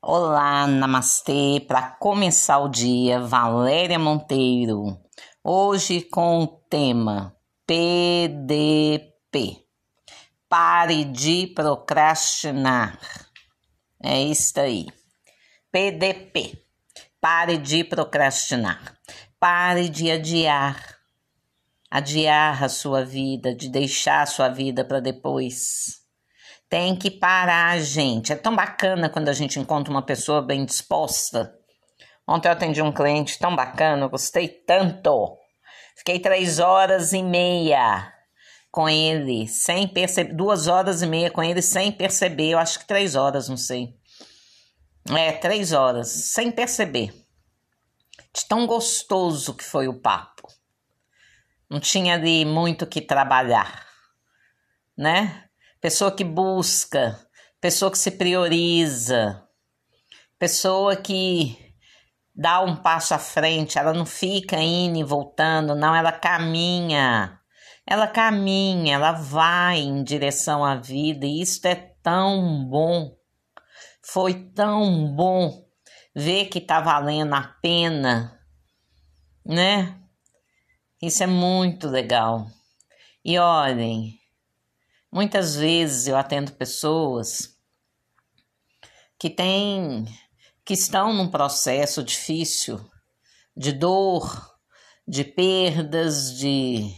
Olá, namastê. Para começar o dia, Valéria Monteiro. Hoje com o tema PDP. Pare de procrastinar. É isso aí. PDP. Pare de procrastinar. Pare de adiar. Adiar a sua vida, de deixar a sua vida para depois. Tem que parar, gente. É tão bacana quando a gente encontra uma pessoa bem disposta. Ontem eu atendi um cliente tão bacana, eu gostei tanto. Fiquei três horas e meia com ele, sem perceber. Duas horas e meia com ele, sem perceber. Eu acho que três horas, não sei. É, três horas, sem perceber. De tão gostoso que foi o papo. Não tinha ali muito que trabalhar, né? Pessoa que busca, pessoa que se prioriza, pessoa que dá um passo à frente, ela não fica indo e voltando, não, ela caminha. Ela caminha, ela vai em direção à vida e isso é tão bom. Foi tão bom ver que tá valendo a pena, né? Isso é muito legal. E olhem, Muitas vezes eu atendo pessoas que têm que estão num processo difícil de dor, de perdas, de,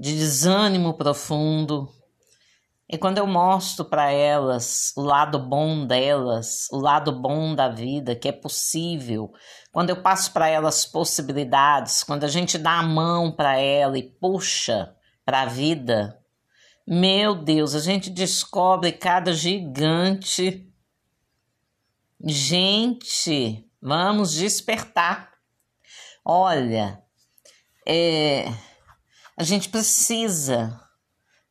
de desânimo profundo. E quando eu mostro para elas o lado bom delas, o lado bom da vida, que é possível, quando eu passo para elas possibilidades, quando a gente dá a mão para ela e puxa para a vida, meu Deus, a gente descobre cada gigante. Gente, vamos despertar. Olha, é, a gente precisa,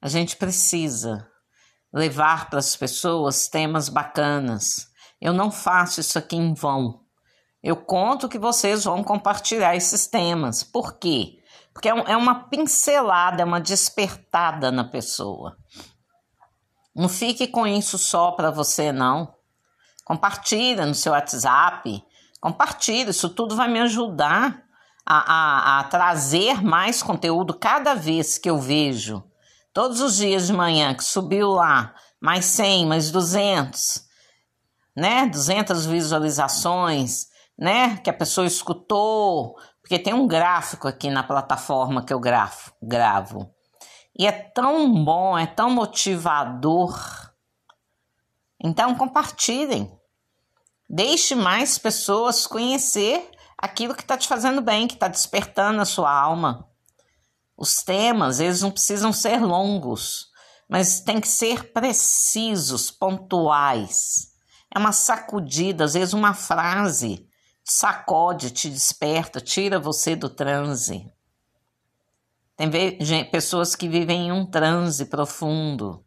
a gente precisa levar para as pessoas temas bacanas. Eu não faço isso aqui em vão. Eu conto que vocês vão compartilhar esses temas. Por quê? Porque é, é uma pincelada, é uma despertada na pessoa. Não fique com isso só para você, não. Compartilha no seu WhatsApp. Compartilha, isso tudo vai me ajudar a, a, a trazer mais conteúdo cada vez que eu vejo. Todos os dias de manhã que subiu lá, mais 100, mais 200, né? 200 visualizações, né? Que a pessoa escutou, porque tem um gráfico aqui na plataforma que eu gravo, gravo. E é tão bom, é tão motivador. Então compartilhem. Deixe mais pessoas conhecer aquilo que está te fazendo bem, que está despertando a sua alma. Os temas, eles não precisam ser longos, mas tem que ser precisos, pontuais. É uma sacudida, às vezes uma frase sacode, te desperta, tira você do transe. Tem pessoas que vivem em um transe profundo.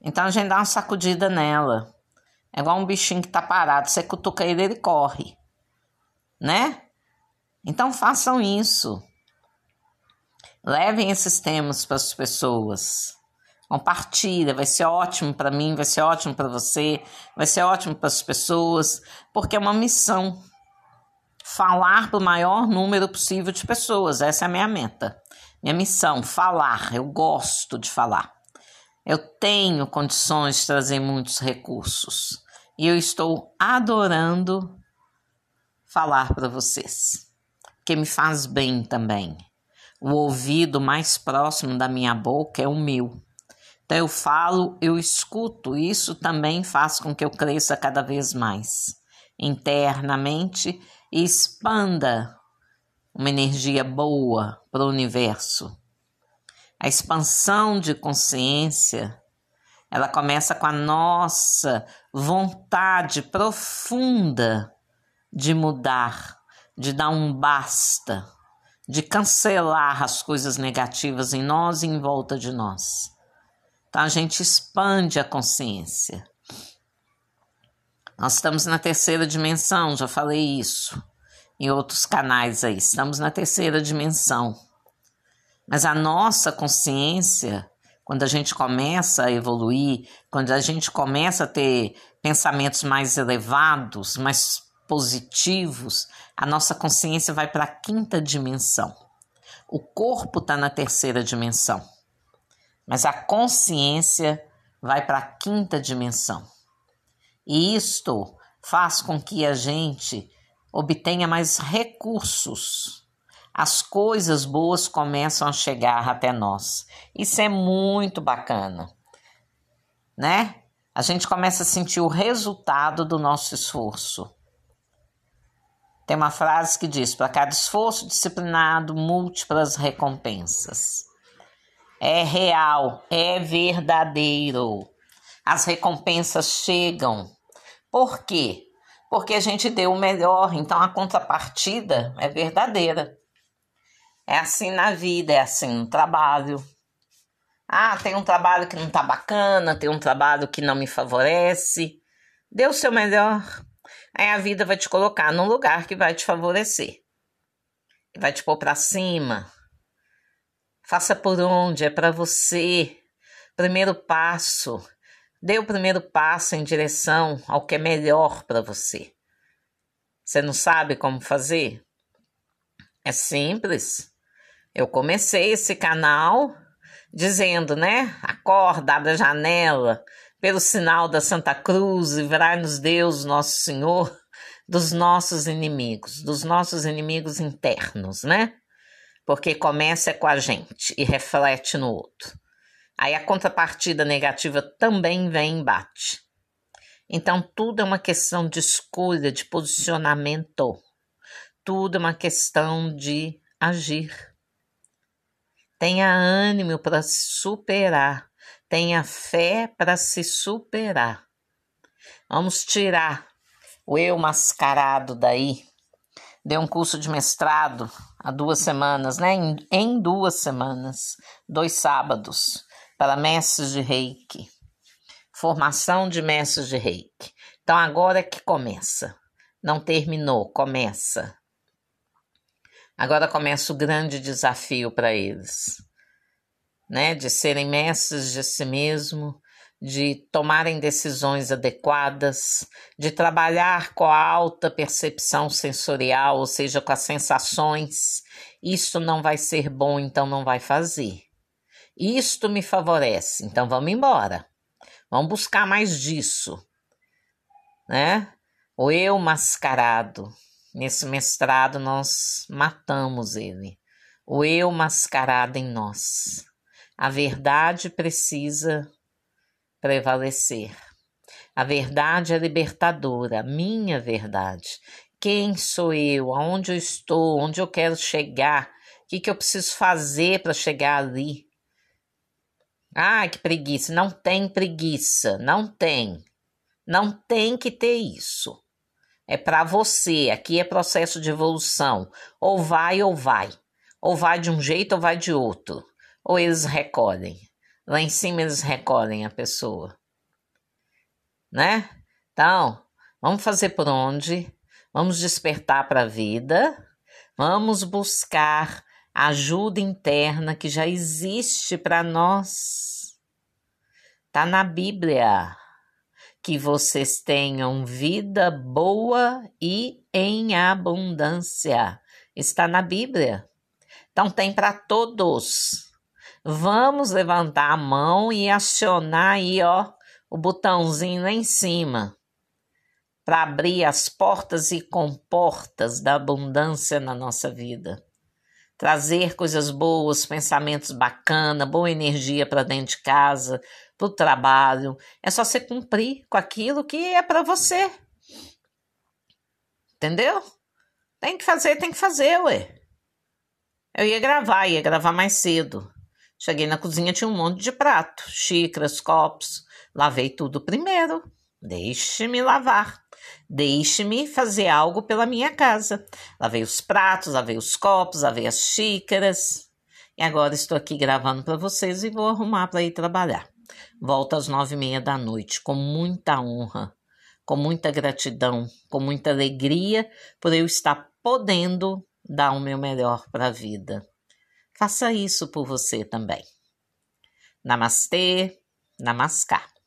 Então a gente dá uma sacudida nela. É igual um bichinho que tá parado, você cutuca ele, ele corre. Né? Então façam isso. Levem esses temas para as pessoas. Compartilha, vai ser ótimo para mim, vai ser ótimo para você, vai ser ótimo para as pessoas, porque é uma missão. Falar para o maior número possível de pessoas, essa é a minha meta. Minha missão, falar. Eu gosto de falar. Eu tenho condições de trazer muitos recursos e eu estou adorando falar para vocês, porque me faz bem também. O ouvido mais próximo da minha boca é o meu. Então eu falo, eu escuto, isso também faz com que eu cresça cada vez mais internamente e expanda uma energia boa para o universo. A expansão de consciência, ela começa com a nossa vontade profunda de mudar, de dar um basta, de cancelar as coisas negativas em nós e em volta de nós. Então a gente expande a consciência. Nós estamos na terceira dimensão, já falei isso em outros canais aí. Estamos na terceira dimensão. Mas a nossa consciência, quando a gente começa a evoluir, quando a gente começa a ter pensamentos mais elevados, mais positivos, a nossa consciência vai para a quinta dimensão. O corpo está na terceira dimensão, mas a consciência vai para a quinta dimensão. E isto faz com que a gente obtenha mais recursos as coisas boas começam a chegar até nós. Isso é muito bacana, né? A gente começa a sentir o resultado do nosso esforço. Tem uma frase que diz: para cada esforço disciplinado, múltiplas recompensas. É real, é verdadeiro. As recompensas chegam. Por quê? Porque a gente deu o melhor, então a contrapartida é verdadeira. É assim na vida, é assim no trabalho. Ah, tem um trabalho que não tá bacana, tem um trabalho que não me favorece. Dê o seu melhor. Aí a vida vai te colocar num lugar que vai te favorecer. Vai te pôr para cima. Faça por onde, é para você. Primeiro passo. Dê o primeiro passo em direção ao que é melhor para você. Você não sabe como fazer? É simples. Eu comecei esse canal dizendo, né? Acorda, abre a janela, pelo sinal da Santa Cruz, livrai-nos Deus, nosso Senhor, dos nossos inimigos, dos nossos inimigos internos, né? Porque começa com a gente e reflete no outro. Aí a contrapartida negativa também vem e bate. Então tudo é uma questão de escolha, de posicionamento. Tudo é uma questão de agir. Tenha ânimo para se superar. Tenha fé para se superar. Vamos tirar o eu mascarado daí. Dei um curso de mestrado há duas semanas, né? Em, em duas semanas, dois sábados, para mestres de reiki. Formação de mestres de reiki. Então agora é que começa. Não terminou, começa. Agora começa o grande desafio para eles, né? De serem mestres de si mesmo, de tomarem decisões adequadas, de trabalhar com a alta percepção sensorial, ou seja, com as sensações. Isto não vai ser bom, então não vai fazer. Isto me favorece, então vamos embora. Vamos buscar mais disso, né? O eu mascarado, Nesse mestrado, nós matamos ele, o eu mascarado em nós. A verdade precisa prevalecer. A verdade é libertadora, minha verdade. Quem sou eu? Aonde eu estou? Onde eu quero chegar? O que, que eu preciso fazer para chegar ali? Ah, que preguiça. Não tem preguiça. Não tem. Não tem que ter isso é para você. Aqui é processo de evolução. Ou vai ou vai. Ou vai de um jeito ou vai de outro. Ou eles recolhem. Lá em cima eles recolhem a pessoa. Né? Então, vamos fazer por onde? Vamos despertar para a vida. Vamos buscar ajuda interna que já existe para nós. Tá na Bíblia que vocês tenham vida boa e em abundância. Está na Bíblia. Então tem para todos. Vamos levantar a mão e acionar aí, ó, o botãozinho lá em cima para abrir as portas e comportas da abundância na nossa vida. Trazer coisas boas, pensamentos bacanas, boa energia para dentro de casa, para o trabalho. É só você cumprir com aquilo que é para você. Entendeu? Tem que fazer, tem que fazer, ué. Eu ia gravar, ia gravar mais cedo. Cheguei na cozinha, tinha um monte de prato, xícaras, copos. Lavei tudo primeiro. Deixe-me lavar. Deixe-me fazer algo pela minha casa. Lavei os pratos, lavei os copos, lavei as xícaras. E agora estou aqui gravando para vocês e vou arrumar para ir trabalhar. Volto às nove e meia da noite, com muita honra, com muita gratidão, com muita alegria por eu estar podendo dar o meu melhor para a vida. Faça isso por você também. Namastê, namaskar.